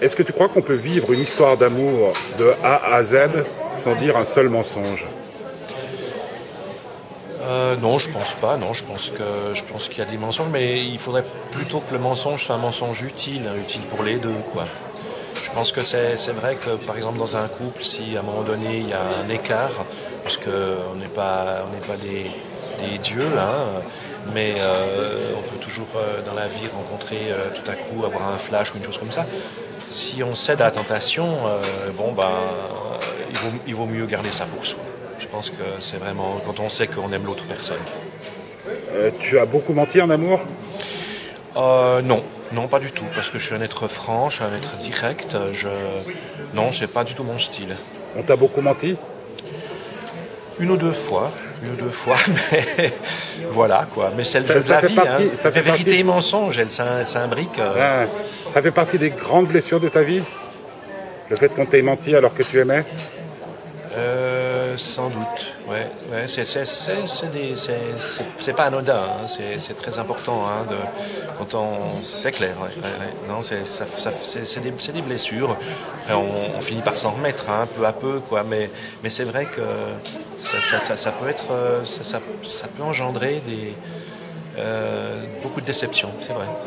Est-ce que tu crois qu'on peut vivre une histoire d'amour de A à Z sans dire un seul mensonge Euh, non, je pense pas. Non, je pense qu'il y a des mensonges, mais il faudrait plutôt que le mensonge soit un mensonge utile, utile pour les deux, quoi. Je pense que c'est vrai que par exemple dans un couple, si à un moment donné il y a un écart, parce que on n'est pas on pas des, des dieux, hein, mais euh, on peut toujours euh, dans la vie rencontrer tout à coup avoir un flash ou une chose comme ça. Si on cède à la tentation, euh, bon ben il vaut, il vaut mieux garder ça pour soi. Je pense que c'est vraiment quand on sait qu'on aime l'autre personne. Euh, Tu as beaucoup menti en amour? Euh, non, non, pas du tout, parce que je suis un être franc, je suis un être direct. Je, non, c'est pas du tout mon style. On t'a beaucoup menti? Une ou deux fois, une ou deux fois, mais voilà quoi. Mais c'est le Ça- jeu de la fait vie. partie- hein. ça fait vérité partie- et mensonge, elle s'imbrique. euh, Ah, Ça fait partie des grandes blessures de ta vie? Le fait qu'on t'ait menti alors que tu aimais? Euh, sans doute, ouais, ouais, c'est c'est c'est des c'est c'est- pas anodin, hein, c'est très important hein, de quand on c'est clair, ouais, ouais, non c'est des c'est des blessures. Après on, on finit par s'en remettre hein, peu à peu quoi, mais mais c'est vrai que ça ça, ça, peut être euh, ça peut engendrer des euh, beaucoup de déceptions, c'est vrai.